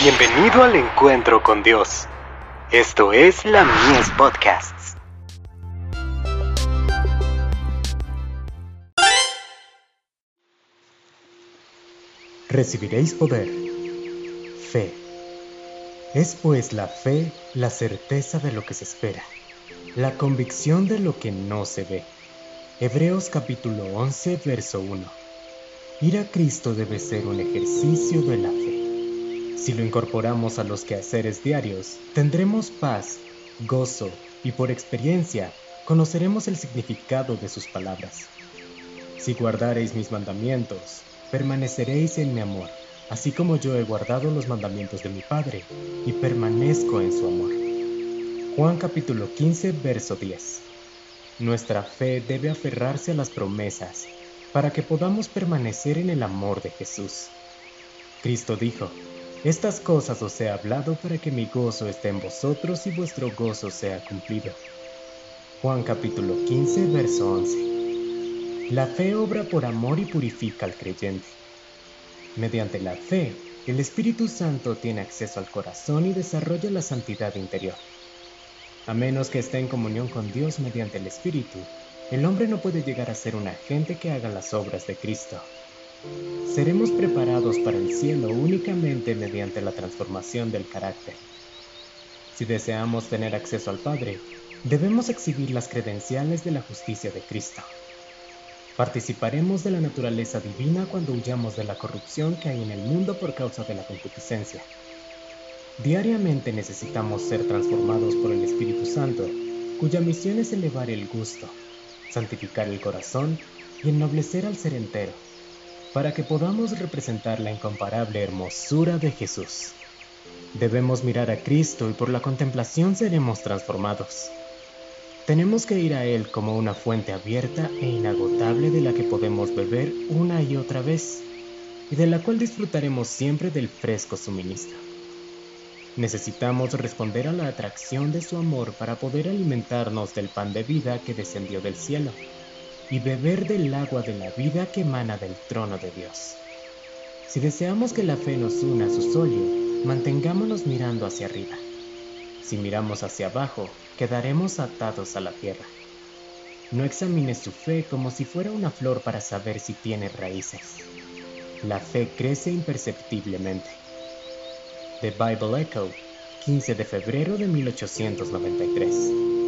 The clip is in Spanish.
Bienvenido al encuentro con Dios. Esto es la Mies Podcasts. Recibiréis poder. Fe. Es pues la fe la certeza de lo que se espera, la convicción de lo que no se ve. Hebreos capítulo 11, verso 1. Ir a Cristo debe ser un ejercicio de la fe. Si lo incorporamos a los quehaceres diarios, tendremos paz, gozo y por experiencia conoceremos el significado de sus palabras. Si guardareis mis mandamientos, permaneceréis en mi amor, así como yo he guardado los mandamientos de mi Padre y permanezco en su amor. Juan capítulo 15, verso 10. Nuestra fe debe aferrarse a las promesas para que podamos permanecer en el amor de Jesús. Cristo dijo, estas cosas os he hablado para que mi gozo esté en vosotros y vuestro gozo sea cumplido. Juan capítulo 15, verso 11. La fe obra por amor y purifica al creyente. Mediante la fe, el Espíritu Santo tiene acceso al corazón y desarrolla la santidad interior. A menos que esté en comunión con Dios mediante el Espíritu, el hombre no puede llegar a ser un agente que haga las obras de Cristo. Seremos preparados para el cielo únicamente mediante la transformación del carácter. Si deseamos tener acceso al Padre, debemos exhibir las credenciales de la justicia de Cristo. Participaremos de la naturaleza divina cuando huyamos de la corrupción que hay en el mundo por causa de la concupiscencia. Diariamente necesitamos ser transformados por el Espíritu Santo, cuya misión es elevar el gusto, santificar el corazón y ennoblecer al ser entero para que podamos representar la incomparable hermosura de Jesús. Debemos mirar a Cristo y por la contemplación seremos transformados. Tenemos que ir a Él como una fuente abierta e inagotable de la que podemos beber una y otra vez y de la cual disfrutaremos siempre del fresco suministro. Necesitamos responder a la atracción de su amor para poder alimentarnos del pan de vida que descendió del cielo y beber del agua de la vida que emana del trono de Dios. Si deseamos que la fe nos una a su solio, mantengámonos mirando hacia arriba. Si miramos hacia abajo, quedaremos atados a la tierra. No examines su fe como si fuera una flor para saber si tiene raíces. La fe crece imperceptiblemente. The Bible Echo, 15 de febrero de 1893.